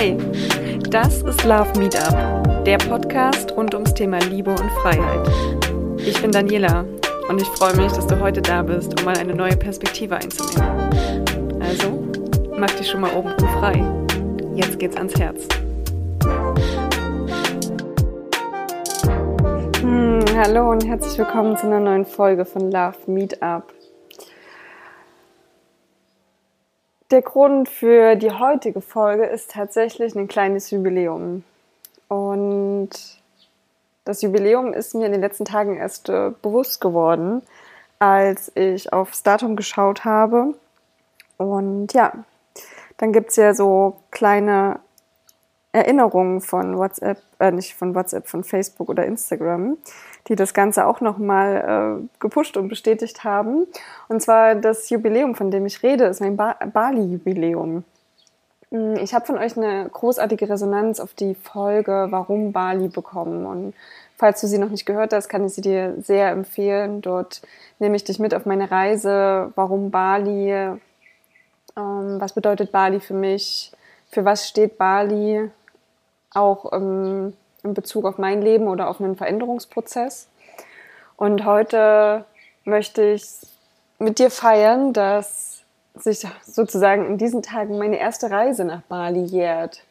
Hey, das ist Love Meetup, der Podcast rund ums Thema Liebe und Freiheit. Ich bin Daniela und ich freue mich, dass du heute da bist, um mal eine neue Perspektive einzunehmen. Also, mach dich schon mal oben frei. Jetzt geht's ans Herz. Hm, hallo und herzlich willkommen zu einer neuen Folge von Love Meetup. Der Grund für die heutige Folge ist tatsächlich ein kleines Jubiläum. Und das Jubiläum ist mir in den letzten Tagen erst äh, bewusst geworden, als ich aufs Datum geschaut habe. Und ja, dann gibt es ja so kleine Erinnerungen von WhatsApp, äh, nicht von WhatsApp, von Facebook oder Instagram, die das Ganze auch nochmal äh, gepusht und bestätigt haben. Und zwar das Jubiläum, von dem ich rede, ist mein ba Bali-Jubiläum. Hm, ich habe von euch eine großartige Resonanz auf die Folge Warum Bali bekommen. Und falls du sie noch nicht gehört hast, kann ich sie dir sehr empfehlen. Dort nehme ich dich mit auf meine Reise. Warum Bali? Ähm, was bedeutet Bali für mich? Für was steht Bali? Auch ähm, in Bezug auf mein Leben oder auf einen Veränderungsprozess. Und heute möchte ich mit dir feiern, dass sich sozusagen in diesen Tagen meine erste Reise nach Bali jährt.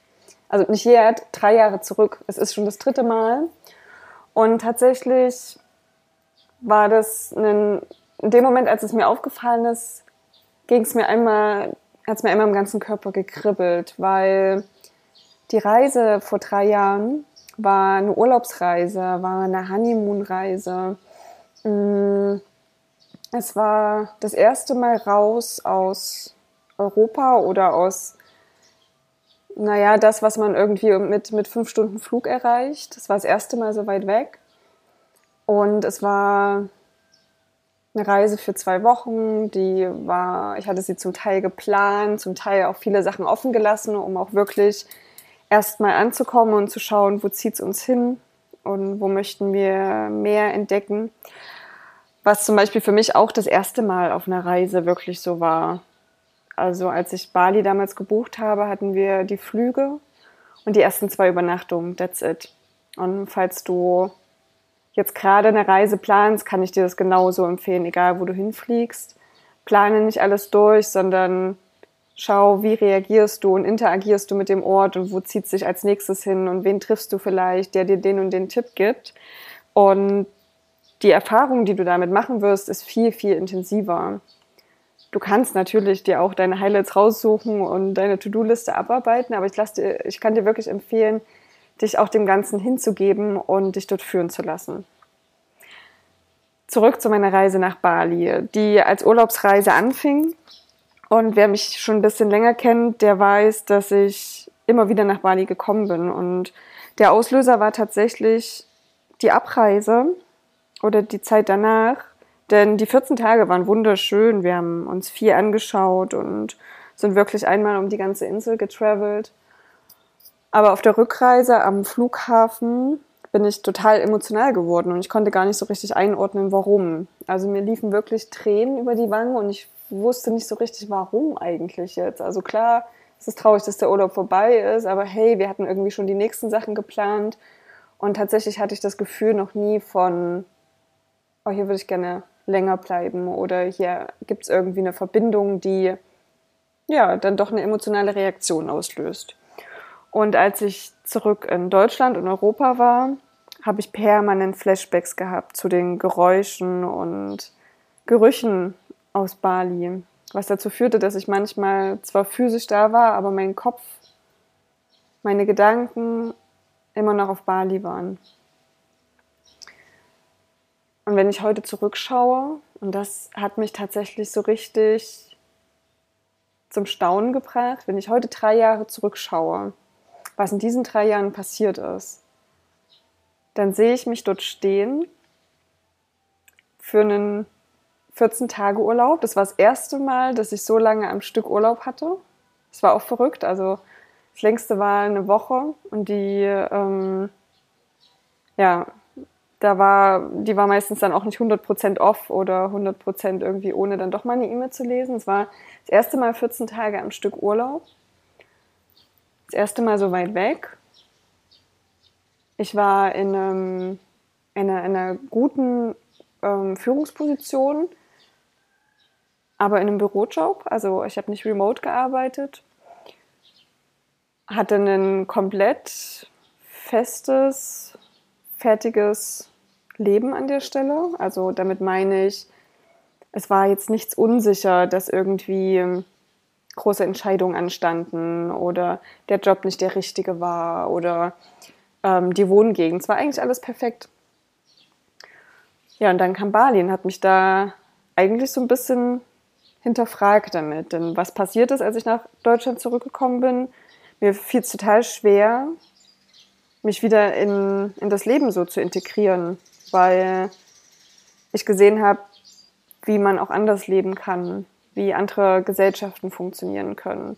Also nicht jährt, drei Jahre zurück. Es ist schon das dritte Mal. Und tatsächlich war das ein, in dem Moment, als es mir aufgefallen ist, ging es mir einmal, hat es mir einmal im ganzen Körper gekribbelt, weil die Reise vor drei Jahren war eine Urlaubsreise, war eine Honeymoon-Reise. Mm, es war das erste Mal raus aus Europa oder aus, naja, das, was man irgendwie mit, mit fünf Stunden Flug erreicht. Es war das erste Mal so weit weg. Und es war eine Reise für zwei Wochen, die war, ich hatte sie zum Teil geplant, zum Teil auch viele Sachen offen gelassen, um auch wirklich erstmal anzukommen und zu schauen, wo zieht es uns hin und wo möchten wir mehr entdecken. Was zum Beispiel für mich auch das erste Mal auf einer Reise wirklich so war. Also als ich Bali damals gebucht habe, hatten wir die Flüge und die ersten zwei Übernachtungen. That's it. Und falls du jetzt gerade eine Reise planst, kann ich dir das genauso empfehlen, egal wo du hinfliegst. Plane nicht alles durch, sondern schau, wie reagierst du und interagierst du mit dem Ort und wo zieht sich als nächstes hin und wen triffst du vielleicht, der dir den und den Tipp gibt. Und die Erfahrung, die du damit machen wirst, ist viel, viel intensiver. Du kannst natürlich dir auch deine Highlights raussuchen und deine To-Do-Liste abarbeiten, aber ich, dir, ich kann dir wirklich empfehlen, dich auch dem Ganzen hinzugeben und dich dort führen zu lassen. Zurück zu meiner Reise nach Bali, die als Urlaubsreise anfing und wer mich schon ein bisschen länger kennt, der weiß, dass ich immer wieder nach Bali gekommen bin. Und der Auslöser war tatsächlich die Abreise oder die Zeit danach. Denn die 14 Tage waren wunderschön. Wir haben uns viel angeschaut und sind wirklich einmal um die ganze Insel getravelt. Aber auf der Rückreise am Flughafen bin ich total emotional geworden und ich konnte gar nicht so richtig einordnen, warum. Also mir liefen wirklich Tränen über die Wangen und ich wusste nicht so richtig, warum eigentlich jetzt. Also klar, es ist traurig, dass der Urlaub vorbei ist, aber hey, wir hatten irgendwie schon die nächsten Sachen geplant. Und tatsächlich hatte ich das Gefühl noch nie von, oh, hier würde ich gerne länger bleiben oder hier gibt es irgendwie eine Verbindung, die ja dann doch eine emotionale Reaktion auslöst. Und als ich zurück in Deutschland und Europa war, habe ich permanent Flashbacks gehabt zu den Geräuschen und Gerüchen aus Bali, was dazu führte, dass ich manchmal zwar physisch da war, aber mein Kopf, meine Gedanken immer noch auf Bali waren. Und wenn ich heute zurückschaue, und das hat mich tatsächlich so richtig zum Staunen gebracht, wenn ich heute drei Jahre zurückschaue, was in diesen drei Jahren passiert ist, dann sehe ich mich dort stehen für einen 14 Tage Urlaub. Das war das erste Mal, dass ich so lange am Stück Urlaub hatte. Das war auch verrückt. Also das längste war eine Woche und die, ähm, ja, da war, die war meistens dann auch nicht 100% off oder 100% irgendwie ohne dann doch mal eine E-Mail zu lesen. Es war das erste Mal 14 Tage am Stück Urlaub. das erste Mal so weit weg. Ich war in, einem, in, einer, in einer guten ähm, Führungsposition, aber in einem Bürojob. Also ich habe nicht remote gearbeitet. Hatte ein komplett festes, fertiges Leben an der Stelle. Also damit meine ich, es war jetzt nichts unsicher, dass irgendwie große Entscheidungen anstanden oder der Job nicht der richtige war oder ähm, die Wohngegend. Es war eigentlich alles perfekt. Ja, und dann kam Bali und hat mich da eigentlich so ein bisschen hinterfragt damit. Denn was passiert ist, als ich nach Deutschland zurückgekommen bin, mir fiel es total schwer, mich wieder in, in das Leben so zu integrieren, weil ich gesehen habe, wie man auch anders leben kann, wie andere Gesellschaften funktionieren können.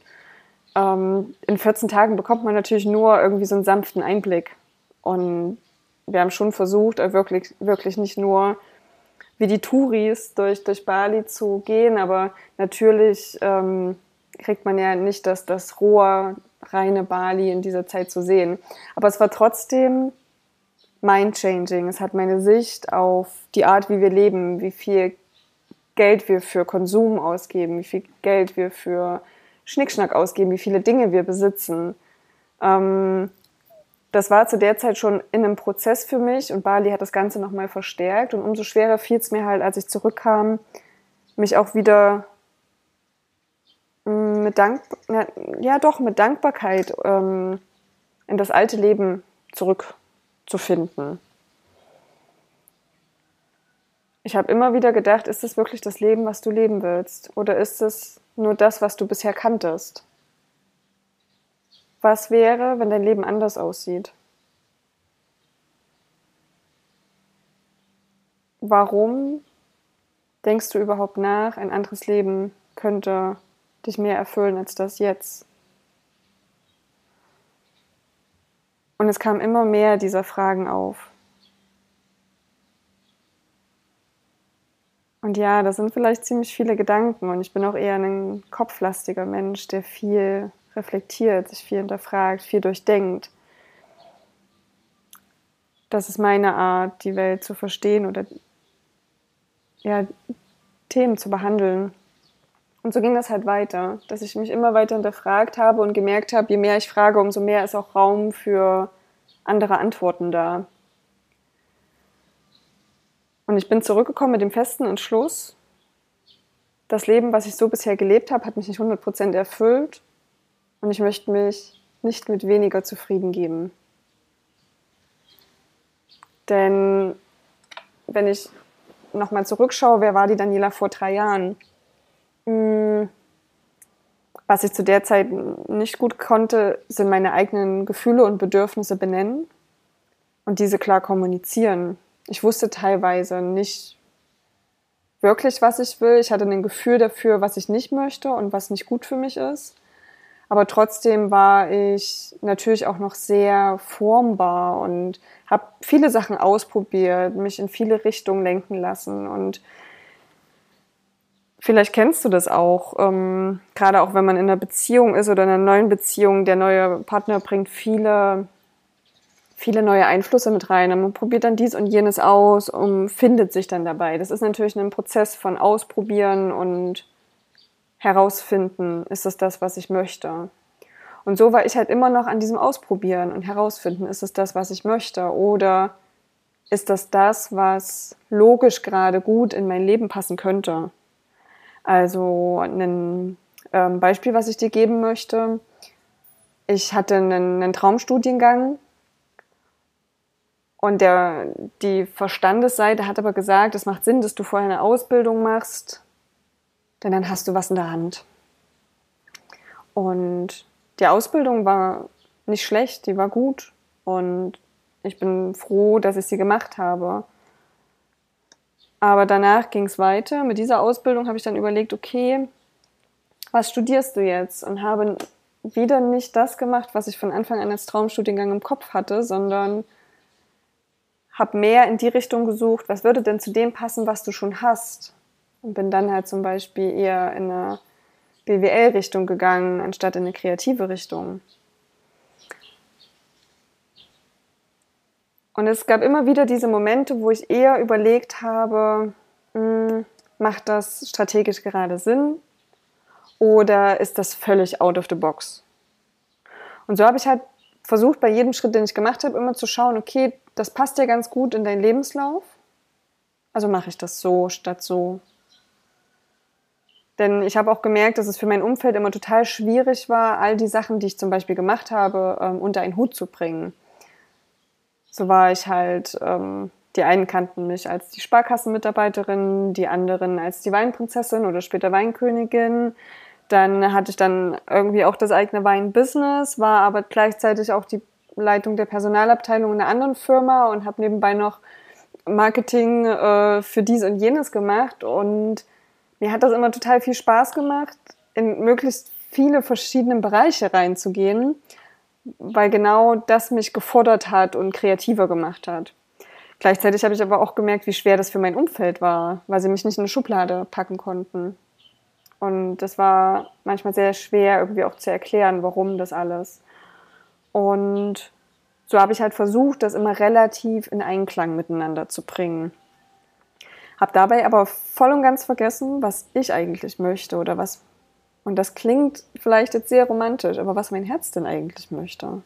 Ähm, in 14 Tagen bekommt man natürlich nur irgendwie so einen sanften Einblick. Und wir haben schon versucht, wirklich, wirklich nicht nur wie die Touris durch, durch Bali zu gehen, aber natürlich ähm, kriegt man ja nicht das, das rohe, reine Bali in dieser Zeit zu sehen. Aber es war trotzdem mind-changing. Es hat meine Sicht auf die Art, wie wir leben, wie viel Geld wir für Konsum ausgeben, wie viel Geld wir für Schnickschnack ausgeben, wie viele Dinge wir besitzen. Ähm, das war zu der Zeit schon in einem Prozess für mich und Bali hat das Ganze nochmal verstärkt und umso schwerer fiel es mir halt, als ich zurückkam, mich auch wieder mm, mit Dank ja doch mit Dankbarkeit ähm, in das alte Leben zurückzufinden. Ich habe immer wieder gedacht, ist es wirklich das Leben, was du leben willst? Oder ist es nur das, was du bisher kanntest? Was wäre, wenn dein Leben anders aussieht? Warum denkst du überhaupt nach, ein anderes Leben könnte dich mehr erfüllen als das jetzt? Und es kam immer mehr dieser Fragen auf. Und ja, das sind vielleicht ziemlich viele Gedanken und ich bin auch eher ein kopflastiger Mensch, der viel reflektiert, sich viel hinterfragt, viel durchdenkt. Das ist meine Art, die Welt zu verstehen oder ja, Themen zu behandeln. Und so ging das halt weiter, dass ich mich immer weiter hinterfragt habe und gemerkt habe, je mehr ich frage, umso mehr ist auch Raum für andere Antworten da. Und ich bin zurückgekommen mit dem festen Entschluss, das Leben, was ich so bisher gelebt habe, hat mich nicht 100% erfüllt und ich möchte mich nicht mit weniger zufrieden geben. Denn wenn ich nochmal zurückschaue, wer war die Daniela vor drei Jahren? Hm, was ich zu der Zeit nicht gut konnte, sind meine eigenen Gefühle und Bedürfnisse benennen und diese klar kommunizieren. Ich wusste teilweise nicht wirklich, was ich will. Ich hatte ein Gefühl dafür, was ich nicht möchte und was nicht gut für mich ist. Aber trotzdem war ich natürlich auch noch sehr formbar und habe viele Sachen ausprobiert, mich in viele Richtungen lenken lassen. Und vielleicht kennst du das auch, ähm, gerade auch wenn man in einer Beziehung ist oder in einer neuen Beziehung, der neue Partner bringt viele, viele neue Einflüsse mit rein. Und man probiert dann dies und jenes aus und findet sich dann dabei. Das ist natürlich ein Prozess von Ausprobieren und herausfinden, ist es das, was ich möchte. Und so war ich halt immer noch an diesem Ausprobieren und herausfinden, ist es das, was ich möchte oder ist das das, was logisch gerade gut in mein Leben passen könnte. Also ein ähm, Beispiel, was ich dir geben möchte. Ich hatte einen, einen Traumstudiengang und der, die Verstandesseite hat aber gesagt, es macht Sinn, dass du vorher eine Ausbildung machst, denn dann hast du was in der Hand. Und die Ausbildung war nicht schlecht, die war gut und ich bin froh, dass ich sie gemacht habe. Aber danach ging es weiter. Mit dieser Ausbildung habe ich dann überlegt, okay, was studierst du jetzt? Und habe wieder nicht das gemacht, was ich von Anfang an als Traumstudiengang im Kopf hatte, sondern habe mehr in die Richtung gesucht, was würde denn zu dem passen, was du schon hast? Und bin dann halt zum Beispiel eher in eine BWL-Richtung gegangen, anstatt in eine kreative Richtung. Und es gab immer wieder diese Momente, wo ich eher überlegt habe, mh, macht das strategisch gerade Sinn oder ist das völlig out of the box? Und so habe ich halt versucht, bei jedem Schritt, den ich gemacht habe, immer zu schauen, okay, das passt ja ganz gut in deinen Lebenslauf, also mache ich das so statt so. Denn ich habe auch gemerkt, dass es für mein Umfeld immer total schwierig war, all die Sachen, die ich zum Beispiel gemacht habe, ähm, unter einen Hut zu bringen. So war ich halt, ähm, die einen kannten mich als die Sparkassenmitarbeiterin, die anderen als die Weinprinzessin oder später Weinkönigin. Dann hatte ich dann irgendwie auch das eigene Weinbusiness, war aber gleichzeitig auch die Leitung der Personalabteilung in einer anderen Firma und habe nebenbei noch Marketing äh, für dies und jenes gemacht und mir hat das immer total viel Spaß gemacht, in möglichst viele verschiedene Bereiche reinzugehen, weil genau das mich gefordert hat und kreativer gemacht hat. Gleichzeitig habe ich aber auch gemerkt, wie schwer das für mein Umfeld war, weil sie mich nicht in eine Schublade packen konnten. Und das war manchmal sehr schwer, irgendwie auch zu erklären, warum das alles. Und so habe ich halt versucht, das immer relativ in Einklang miteinander zu bringen. Habe dabei aber voll und ganz vergessen, was ich eigentlich möchte oder was, und das klingt vielleicht jetzt sehr romantisch, aber was mein Herz denn eigentlich möchte.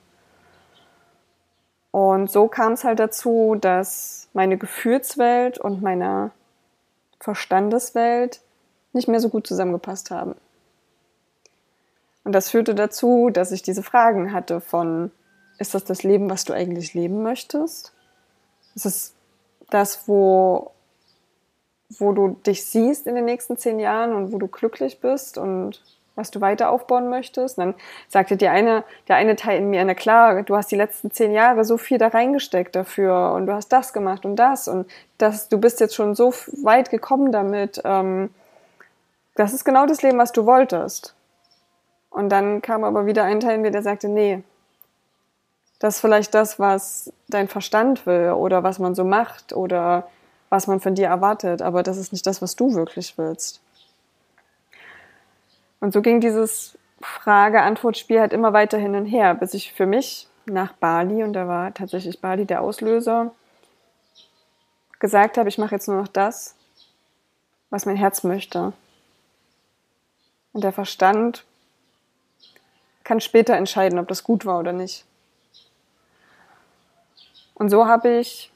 Und so kam es halt dazu, dass meine Gefühlswelt und meine Verstandeswelt nicht mehr so gut zusammengepasst haben. Und das führte dazu, dass ich diese Fragen hatte von, ist das das Leben, was du eigentlich leben möchtest? Ist es das, wo wo du dich siehst in den nächsten zehn Jahren und wo du glücklich bist und was du weiter aufbauen möchtest. Und dann sagte die eine, der eine Teil in mir, na klar, du hast die letzten zehn Jahre so viel da reingesteckt dafür und du hast das gemacht und das und das, du bist jetzt schon so weit gekommen damit. Ähm, das ist genau das Leben, was du wolltest. Und dann kam aber wieder ein Teil in mir, der sagte, nee, das ist vielleicht das, was dein Verstand will oder was man so macht oder was man von dir erwartet, aber das ist nicht das, was du wirklich willst. Und so ging dieses Frage-Antwort-Spiel halt immer weiter hin und her, bis ich für mich nach Bali, und da war tatsächlich Bali der Auslöser, gesagt habe, ich mache jetzt nur noch das, was mein Herz möchte. Und der Verstand kann später entscheiden, ob das gut war oder nicht. Und so habe ich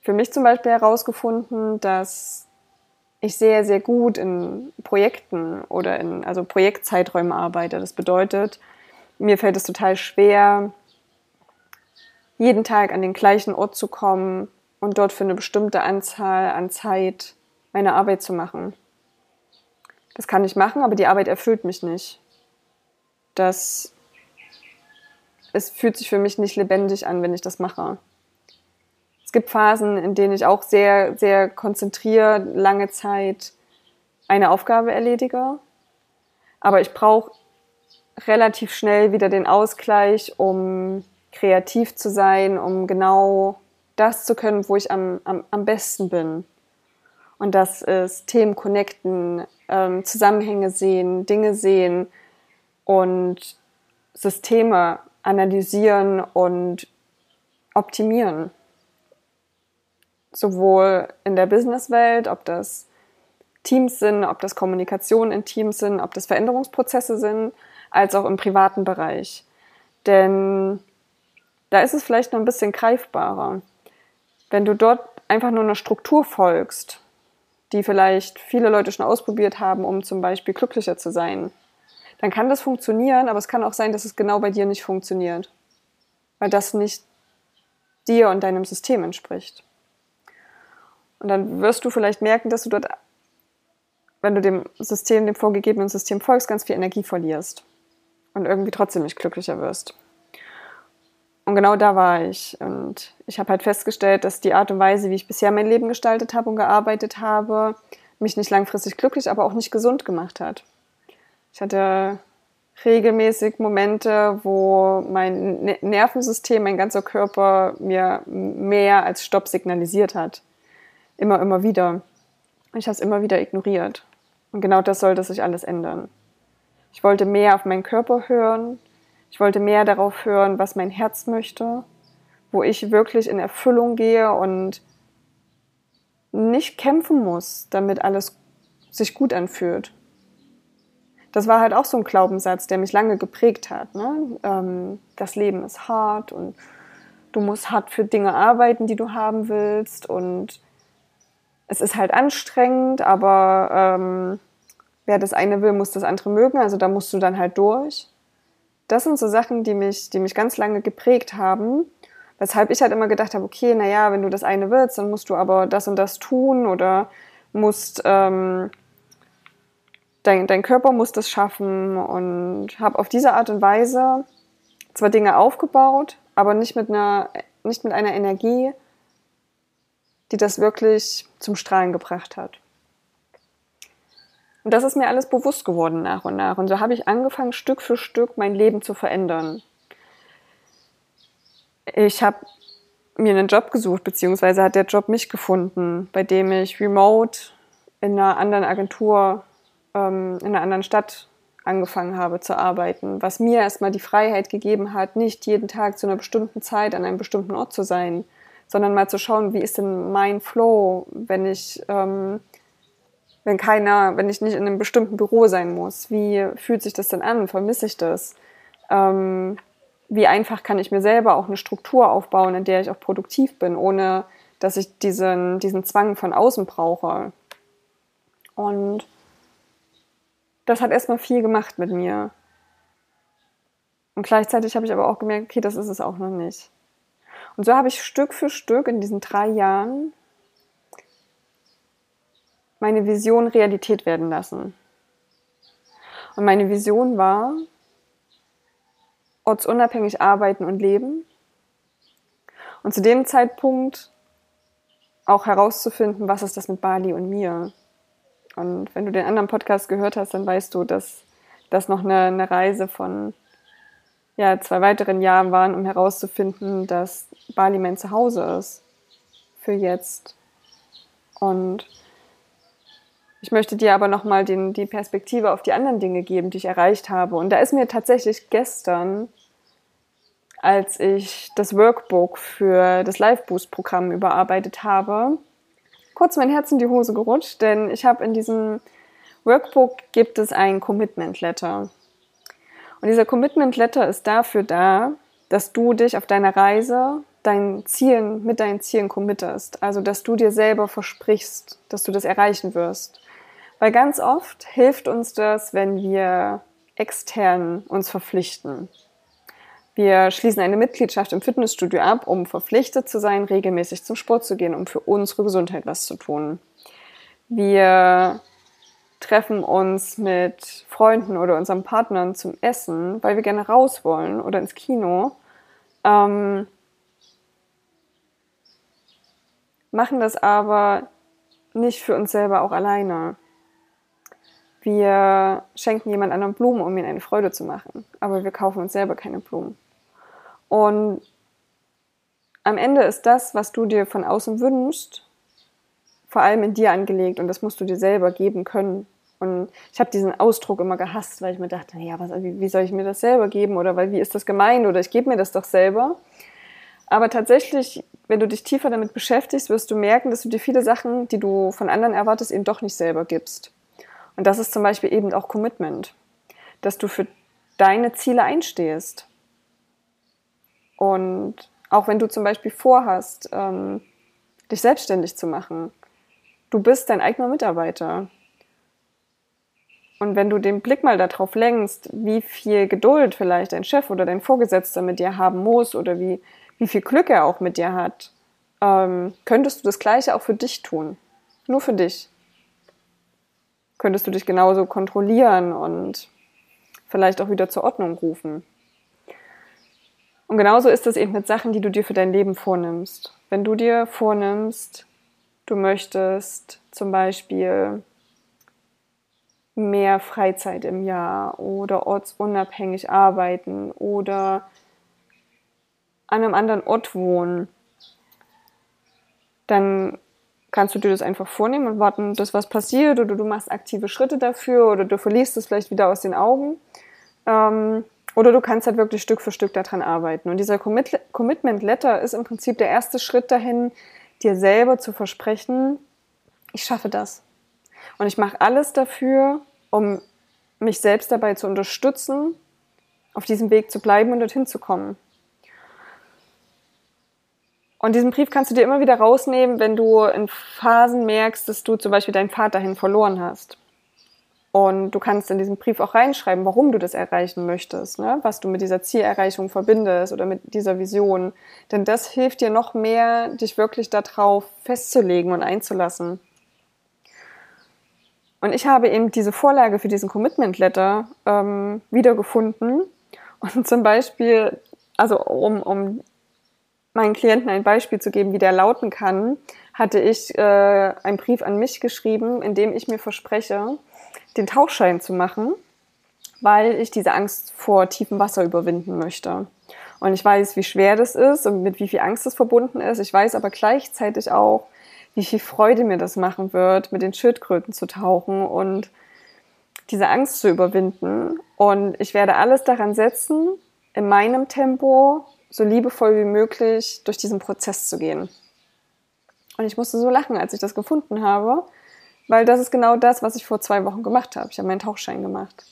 für mich zum Beispiel herausgefunden, dass ich sehr, sehr gut in Projekten oder in also Projektzeiträumen arbeite. Das bedeutet, mir fällt es total schwer, jeden Tag an den gleichen Ort zu kommen und dort für eine bestimmte Anzahl an Zeit meine Arbeit zu machen. Das kann ich machen, aber die Arbeit erfüllt mich nicht. Das, es fühlt sich für mich nicht lebendig an, wenn ich das mache. Es gibt Phasen, in denen ich auch sehr, sehr konzentriert lange Zeit eine Aufgabe erledige. Aber ich brauche relativ schnell wieder den Ausgleich, um kreativ zu sein, um genau das zu können, wo ich am, am, am besten bin. Und das ist Themen connecten, ähm, Zusammenhänge sehen, Dinge sehen und Systeme analysieren und optimieren sowohl in der Businesswelt, ob das Teams sind, ob das Kommunikation in Teams sind, ob das Veränderungsprozesse sind, als auch im privaten Bereich. Denn da ist es vielleicht noch ein bisschen greifbarer. Wenn du dort einfach nur einer Struktur folgst, die vielleicht viele Leute schon ausprobiert haben, um zum Beispiel glücklicher zu sein, dann kann das funktionieren, aber es kann auch sein, dass es genau bei dir nicht funktioniert, weil das nicht dir und deinem System entspricht. Und dann wirst du vielleicht merken, dass du dort, wenn du dem System, dem vorgegebenen System folgst, ganz viel Energie verlierst und irgendwie trotzdem nicht glücklicher wirst. Und genau da war ich. Und ich habe halt festgestellt, dass die Art und Weise, wie ich bisher mein Leben gestaltet habe und gearbeitet habe, mich nicht langfristig glücklich, aber auch nicht gesund gemacht hat. Ich hatte regelmäßig Momente, wo mein Nervensystem, mein ganzer Körper mir mehr als Stopp signalisiert hat immer, immer wieder. Ich habe es immer wieder ignoriert. Und genau das sollte sich alles ändern. Ich wollte mehr auf meinen Körper hören. Ich wollte mehr darauf hören, was mein Herz möchte, wo ich wirklich in Erfüllung gehe und nicht kämpfen muss, damit alles sich gut anfühlt. Das war halt auch so ein Glaubenssatz, der mich lange geprägt hat. Ne? Ähm, das Leben ist hart und du musst hart für Dinge arbeiten, die du haben willst und es ist halt anstrengend, aber ähm, wer das eine will, muss das andere mögen, also da musst du dann halt durch. Das sind so Sachen, die mich, die mich ganz lange geprägt haben Weshalb ich halt immer gedacht habe, okay, naja, wenn du das eine willst, dann musst du aber das und das tun oder musst, ähm, dein, dein Körper muss das schaffen und habe auf diese Art und Weise zwar Dinge aufgebaut, aber nicht mit einer, nicht mit einer Energie, die das wirklich zum Strahlen gebracht hat. Und das ist mir alles bewusst geworden nach und nach. Und so habe ich angefangen, Stück für Stück mein Leben zu verändern ich habe mir einen Job gesucht, beziehungsweise hat der Job mich gefunden, bei dem ich remote in einer anderen Agentur, ähm, in einer anderen Stadt angefangen habe zu arbeiten, was mir erstmal die Freiheit gegeben hat, nicht jeden Tag zu einer bestimmten Zeit an einem bestimmten Ort zu sein, sondern mal zu schauen, wie ist denn mein Flow, wenn ich, ähm, wenn keiner, wenn ich nicht in einem bestimmten Büro sein muss, wie fühlt sich das denn an, vermisse ich das? Ähm, wie einfach kann ich mir selber auch eine Struktur aufbauen, in der ich auch produktiv bin, ohne dass ich diesen, diesen Zwang von außen brauche. Und das hat erstmal viel gemacht mit mir. Und gleichzeitig habe ich aber auch gemerkt, okay, das ist es auch noch nicht. Und so habe ich Stück für Stück in diesen drei Jahren meine Vision Realität werden lassen. Und meine Vision war, ortsunabhängig arbeiten und leben. Und zu dem Zeitpunkt auch herauszufinden, was ist das mit Bali und mir. Und wenn du den anderen Podcast gehört hast, dann weißt du, dass das noch eine, eine Reise von ja, zwei weiteren Jahren waren, um herauszufinden, dass Bali mein Zuhause ist. Für jetzt. Und ich möchte dir aber nochmal die Perspektive auf die anderen Dinge geben, die ich erreicht habe. Und da ist mir tatsächlich gestern, als ich das Workbook für das Live Boost Programm überarbeitet habe, kurz mein Herz in die Hose gerutscht, denn ich habe in diesem Workbook gibt es ein Commitment Letter. Und dieser Commitment Letter ist dafür da, dass du dich auf deiner Reise deinen Zielen, mit deinen Zielen committest. Also, dass du dir selber versprichst, dass du das erreichen wirst. Weil ganz oft hilft uns das, wenn wir extern uns verpflichten. Wir schließen eine Mitgliedschaft im Fitnessstudio ab, um verpflichtet zu sein, regelmäßig zum Sport zu gehen, um für unsere Gesundheit was zu tun. Wir treffen uns mit Freunden oder unseren Partnern zum Essen, weil wir gerne raus wollen oder ins Kino. Ähm, machen das aber nicht für uns selber auch alleine. Wir schenken jemand anderen Blumen, um ihm eine Freude zu machen, aber wir kaufen uns selber keine Blumen. Und am Ende ist das, was du dir von außen wünschst, vor allem in dir angelegt und das musst du dir selber geben können. Und ich habe diesen Ausdruck immer gehasst, weil ich mir dachte, ja, was, wie, wie soll ich mir das selber geben oder weil wie ist das gemeint oder ich gebe mir das doch selber. Aber tatsächlich, wenn du dich tiefer damit beschäftigst, wirst du merken, dass du dir viele Sachen, die du von anderen erwartest, eben doch nicht selber gibst. Und das ist zum Beispiel eben auch Commitment, dass du für deine Ziele einstehst. Und auch wenn du zum Beispiel vorhast, ähm, dich selbstständig zu machen, du bist dein eigener Mitarbeiter. Und wenn du den Blick mal darauf lenkst, wie viel Geduld vielleicht dein Chef oder dein Vorgesetzter mit dir haben muss oder wie, wie viel Glück er auch mit dir hat, ähm, könntest du das Gleiche auch für dich tun. Nur für dich könntest du dich genauso kontrollieren und vielleicht auch wieder zur Ordnung rufen. Und genauso ist es eben mit Sachen, die du dir für dein Leben vornimmst. Wenn du dir vornimmst, du möchtest zum Beispiel mehr Freizeit im Jahr oder ortsunabhängig arbeiten oder an einem anderen Ort wohnen, dann kannst du dir das einfach vornehmen und warten, dass was passiert oder du machst aktive Schritte dafür oder du verlierst es vielleicht wieder aus den Augen. Ähm, Oder du kannst halt wirklich Stück für Stück daran arbeiten. Und dieser Commitment Letter ist im Prinzip der erste Schritt dahin, dir selber zu versprechen, ich schaffe das. Und ich mache alles dafür, um mich selbst dabei zu unterstützen, auf diesem Weg zu bleiben und dorthin zu kommen. Und diesen Brief kannst du dir immer wieder rausnehmen, wenn du in Phasen merkst, dass du zum Beispiel deinen Vater hin verloren hast. Und du kannst in diesen Brief auch reinschreiben, warum du das erreichen möchtest, ne? was du mit dieser Zielerreichung verbindest oder mit dieser Vision. Denn das hilft dir noch mehr, dich wirklich darauf festzulegen und einzulassen. Und ich habe eben diese Vorlage für diesen Commitment Letter ähm, wiedergefunden. Und zum Beispiel, also um, um meinen Klienten ein Beispiel zu geben, wie der lauten kann, hatte ich äh, einen Brief an mich geschrieben, in dem ich mir verspreche, den Tauchschein zu machen, weil ich diese Angst vor tiefem Wasser überwinden möchte. Und ich weiß, wie schwer das ist und mit wie viel Angst das verbunden ist. Ich weiß aber gleichzeitig auch, wie viel Freude mir das machen wird, mit den Schildkröten zu tauchen und diese Angst zu überwinden. Und ich werde alles daran setzen, in meinem Tempo so liebevoll wie möglich durch diesen Prozess zu gehen. Und ich musste so lachen, als ich das gefunden habe, weil das ist genau das, was ich vor zwei Wochen gemacht habe. Ich habe meinen Tauchschein gemacht.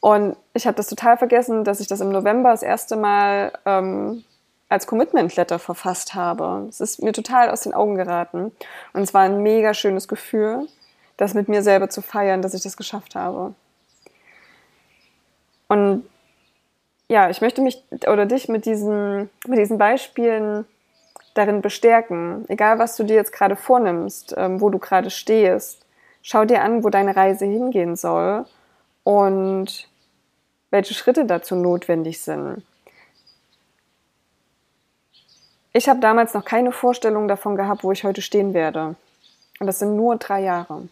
Und ich habe das total vergessen, dass ich das im November das erste Mal ähm, als Commitment Letter verfasst habe. Es ist mir total aus den Augen geraten. Und es war ein mega schönes Gefühl, das mit mir selber zu feiern, dass ich das geschafft habe. Und ja, ich möchte mich oder dich mit diesen, mit diesen Beispielen darin bestärken. Egal, was du dir jetzt gerade vornimmst, ähm, wo du gerade stehst. Schau dir an, wo deine Reise hingehen soll und welche Schritte dazu notwendig sind. Ich habe damals noch keine Vorstellung davon gehabt, wo ich heute stehen werde. Und das sind nur drei Jahre.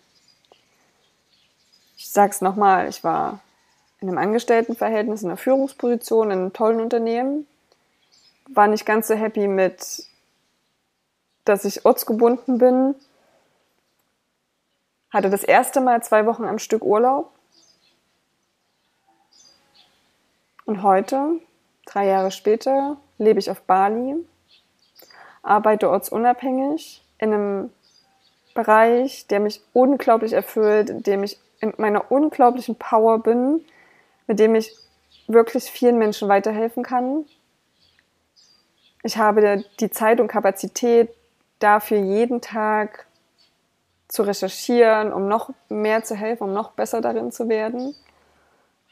Ich sag's nochmal, ich war in einem Angestelltenverhältnis, in einer Führungsposition, in einem tollen Unternehmen. War nicht ganz so happy mit, dass ich ortsgebunden bin. Hatte das erste Mal zwei Wochen am Stück Urlaub. Und heute, drei Jahre später, lebe ich auf Bali, arbeite ortsunabhängig in einem Bereich, der mich unglaublich erfüllt, in dem ich in meiner unglaublichen Power bin, mit dem ich wirklich vielen Menschen weiterhelfen kann. Ich habe die Zeit und Kapazität dafür, jeden Tag zu recherchieren, um noch mehr zu helfen, um noch besser darin zu werden.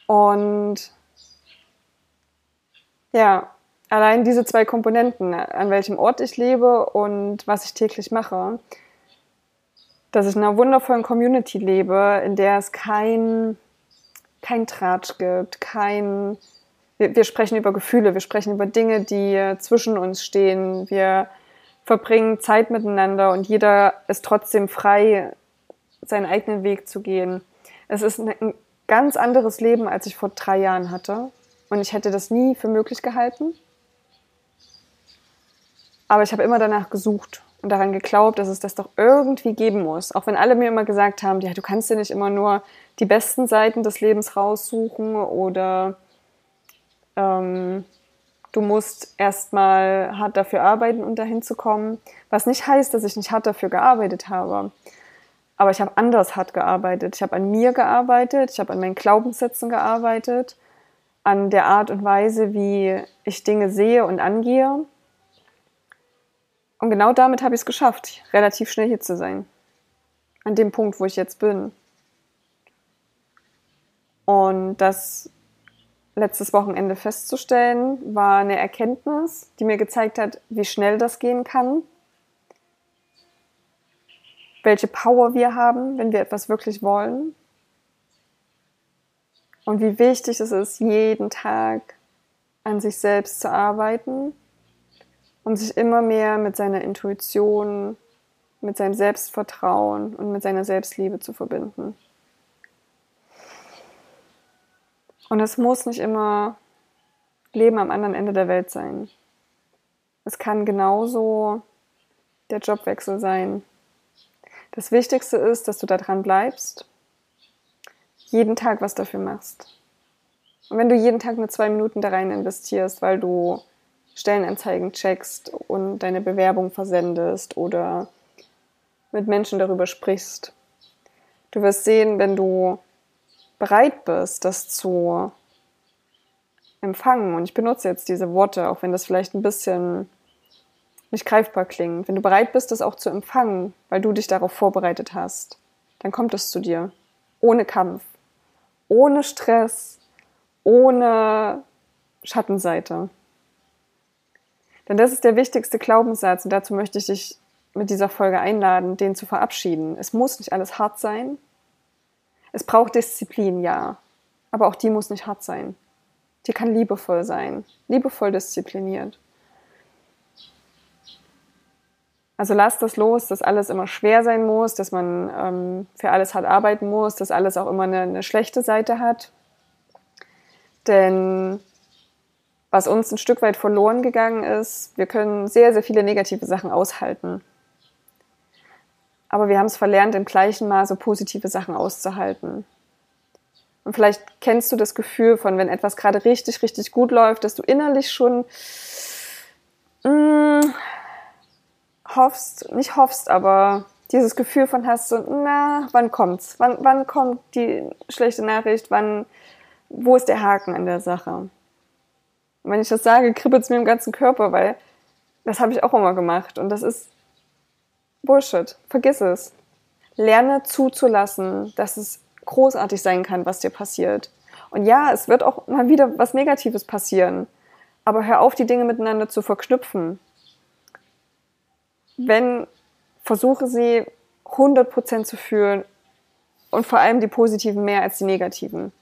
Und ja, allein diese zwei Komponenten, an welchem Ort ich lebe und was ich täglich mache, dass ich in einer wundervollen Community lebe, in der es kein kein Tratsch gibt, kein. Wir, wir sprechen über Gefühle, wir sprechen über Dinge, die zwischen uns stehen. Wir verbringen Zeit miteinander und jeder ist trotzdem frei, seinen eigenen Weg zu gehen. Es ist ein ganz anderes Leben, als ich vor drei Jahren hatte. Und ich hätte das nie für möglich gehalten. Aber ich habe immer danach gesucht und daran geglaubt, dass es das doch irgendwie geben muss. Auch wenn alle mir immer gesagt haben, ja, du kannst dir nicht immer nur die besten Seiten des Lebens raussuchen oder ähm, du musst erstmal hart dafür arbeiten, um dahin zu kommen. Was nicht heißt, dass ich nicht hart dafür gearbeitet habe. Aber ich habe anders hart gearbeitet. Ich habe an mir gearbeitet, ich habe an meinen Glaubenssätzen gearbeitet, an der Art und Weise, wie ich Dinge sehe und angehe. Und genau damit habe ich es geschafft, relativ schnell hier zu sein. An dem Punkt, wo ich jetzt bin. Und das letztes Wochenende festzustellen, war eine Erkenntnis, die mir gezeigt hat, wie schnell das gehen kann, welche Power wir haben, wenn wir etwas wirklich wollen und wie wichtig es ist, jeden Tag an sich selbst zu arbeiten, um sich immer mehr mit seiner Intuition, mit seinem Selbstvertrauen und mit seiner Selbstliebe zu verbinden. Und es muss nicht immer Leben am anderen Ende der Welt sein. Es kann genauso der Jobwechsel sein. Das Wichtigste ist, dass du daran bleibst, jeden Tag was dafür machst. Und wenn du jeden Tag nur zwei Minuten da rein investierst, weil du Stellenanzeigen checkst und deine Bewerbung versendest oder mit Menschen darüber sprichst, du wirst sehen, wenn du bereit bist, das zu empfangen, und ich benutze jetzt diese Worte, auch wenn das vielleicht ein bisschen nicht greifbar klingt, wenn du bereit bist, das auch zu empfangen, weil du dich darauf vorbereitet hast, dann kommt es zu dir. Ohne Kampf, ohne Stress, ohne Schattenseite. Denn das ist der wichtigste Glaubenssatz und dazu möchte ich dich mit dieser Folge einladen, den zu verabschieden. Es muss nicht alles hart sein. Es braucht Disziplin, ja. Aber auch die muss nicht hart sein. Die kann liebevoll sein. Liebevoll diszipliniert. Also lass das los, dass alles immer schwer sein muss, dass man ähm, für alles hart arbeiten muss, dass alles auch immer eine, eine schlechte Seite hat. Denn was uns ein Stück weit verloren gegangen ist, wir können sehr, sehr viele negative Sachen aushalten. Aber wir haben es verlernt, im gleichen Maße positive Sachen auszuhalten. Und vielleicht kennst du das Gefühl von, wenn etwas gerade richtig, richtig gut läuft, dass du innerlich schon mm, hoffst, nicht hoffst, aber dieses Gefühl von hast, so, na, wann kommt's? Wann, wann kommt die schlechte Nachricht? Wann, wo ist der Haken an der Sache? Wenn ich das sage, kribbelt es mir im ganzen Körper, weil das habe ich auch immer gemacht. Und das ist Bullshit. Vergiss es. Lerne zuzulassen, dass es großartig sein kann, was dir passiert. Und ja, es wird auch mal wieder was Negatives passieren. Aber hör auf, die Dinge miteinander zu verknüpfen wenn, versuche sie 100% zu fühlen und vor allem die positiven mehr als die negativen.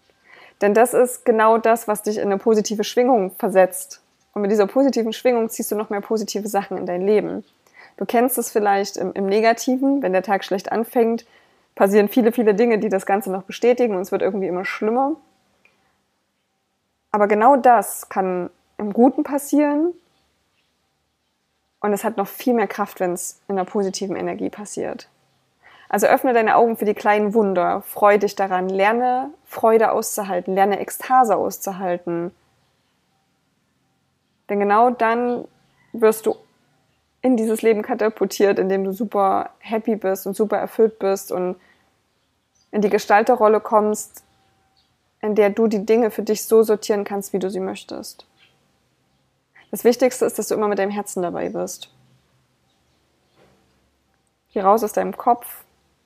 Denn das ist genau das, was dich in eine positive Schwingung versetzt. Und mit dieser positiven Schwingung ziehst du noch mehr positive Sachen in dein Leben. Du kennst es vielleicht im, im Negativen, wenn der Tag schlecht anfängt, passieren viele, viele Dinge, die das Ganze noch bestätigen und es wird irgendwie immer schlimmer. Aber genau das kann im Guten passieren und es hat noch viel mehr Kraft, wenn es in einer positiven Energie passiert. Also öffne deine Augen für die kleinen Wunder, freu dich daran, lerne Freude auszuhalten, lerne Ekstase auszuhalten. Denn genau dann wirst du in dieses Leben katapultiert, in dem du super happy bist und super erfüllt bist und in die Gestalterrolle kommst, in der du die Dinge für dich so sortieren kannst, wie du sie möchtest. Das Wichtigste ist, dass du immer mit deinem Herzen dabei bist. Geh raus aus deinem Kopf,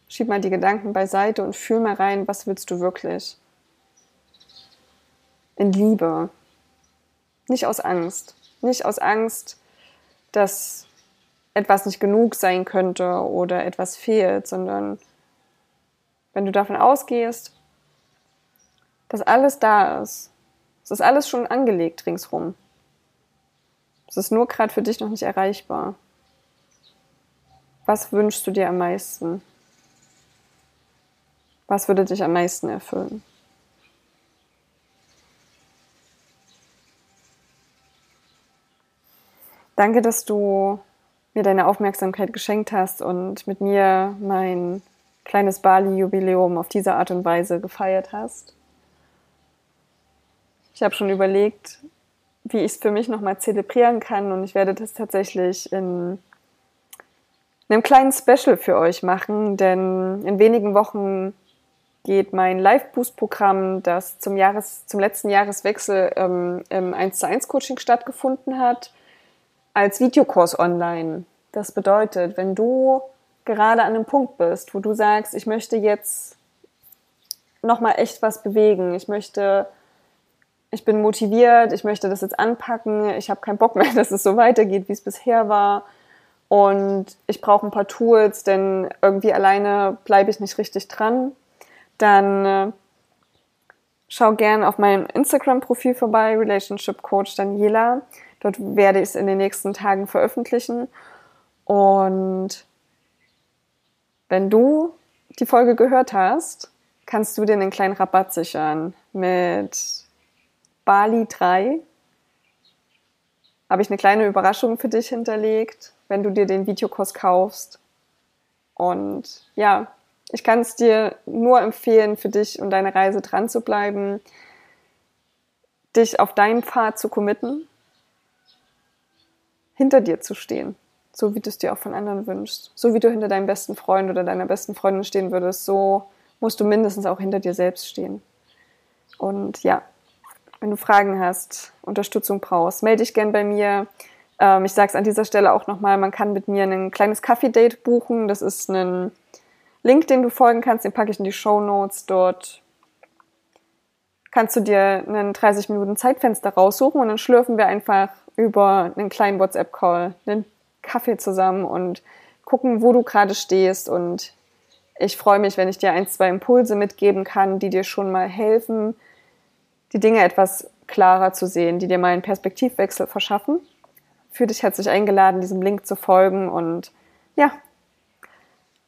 schieb mal die Gedanken beiseite und fühl mal rein, was willst du wirklich? In Liebe. Nicht aus Angst. Nicht aus Angst, dass etwas nicht genug sein könnte oder etwas fehlt, sondern wenn du davon ausgehst, dass alles da ist, es ist alles schon angelegt ringsrum. Es ist nur gerade für dich noch nicht erreichbar. Was wünschst du dir am meisten? Was würde dich am meisten erfüllen? Danke, dass du mir deine Aufmerksamkeit geschenkt hast und mit mir mein kleines Bali-Jubiläum auf diese Art und Weise gefeiert hast. Ich habe schon überlegt, wie ich es für mich nochmal zelebrieren kann. Und ich werde das tatsächlich in einem kleinen Special für euch machen, denn in wenigen Wochen geht mein Live-Boost-Programm, das zum, Jahres-, zum letzten Jahreswechsel ähm, im 1 zu 1 Coaching stattgefunden hat, als Videokurs online. Das bedeutet, wenn du gerade an einem Punkt bist, wo du sagst, ich möchte jetzt nochmal echt was bewegen, ich möchte ich bin motiviert, ich möchte das jetzt anpacken, ich habe keinen Bock mehr, dass es so weitergeht, wie es bisher war. Und ich brauche ein paar Tools, denn irgendwie alleine bleibe ich nicht richtig dran. Dann äh, schau gern auf meinem Instagram-Profil vorbei, Relationship Coach Daniela. Dort werde ich es in den nächsten Tagen veröffentlichen. Und wenn du die Folge gehört hast, kannst du dir einen kleinen Rabatt sichern mit Bali 3 habe ich eine kleine Überraschung für dich hinterlegt, wenn du dir den Videokurs kaufst. Und ja, ich kann es dir nur empfehlen, für dich und deine Reise dran zu bleiben. dich auf deinen Pfad zu committen, hinter dir zu stehen, so wie du es dir auch von anderen wünschst. So wie du hinter deinem besten Freund oder deiner besten Freundin stehen würdest, so musst du mindestens auch hinter dir selbst stehen. Und ja, wenn du Fragen hast, Unterstützung brauchst, melde dich gern bei mir. Ähm, ich sage es an dieser Stelle auch nochmal, man kann mit mir ein kleines Kaffee-Date buchen. Das ist ein Link, den du folgen kannst, den packe ich in die Show Notes. Dort kannst du dir einen 30 Minuten Zeitfenster raussuchen und dann schlürfen wir einfach über einen kleinen WhatsApp-Call einen Kaffee zusammen und gucken, wo du gerade stehst. Und ich freue mich, wenn ich dir ein, zwei Impulse mitgeben kann, die dir schon mal helfen, die Dinge etwas klarer zu sehen, die dir mal einen Perspektivwechsel verschaffen. Fühle dich herzlich eingeladen, diesem Link zu folgen und ja,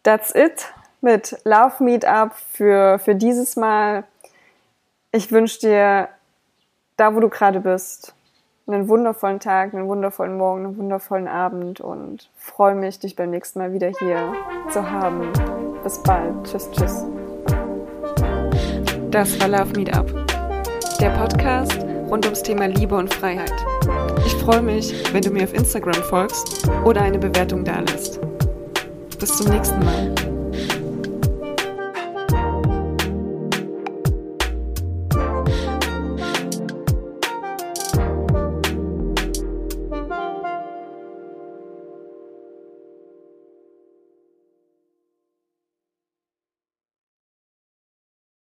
that's it mit Love Meetup für, für dieses Mal. Ich wünsche dir, da wo du gerade bist, einen wundervollen Tag, einen wundervollen Morgen, einen wundervollen Abend und freue mich, dich beim nächsten Mal wieder hier zu haben. Bis bald. Tschüss, tschüss. Das war Love Meetup, der Podcast rund ums Thema Liebe und Freiheit. Ich freue mich, wenn du mir auf Instagram folgst oder eine Bewertung dalässt. Bis zum nächsten Mal.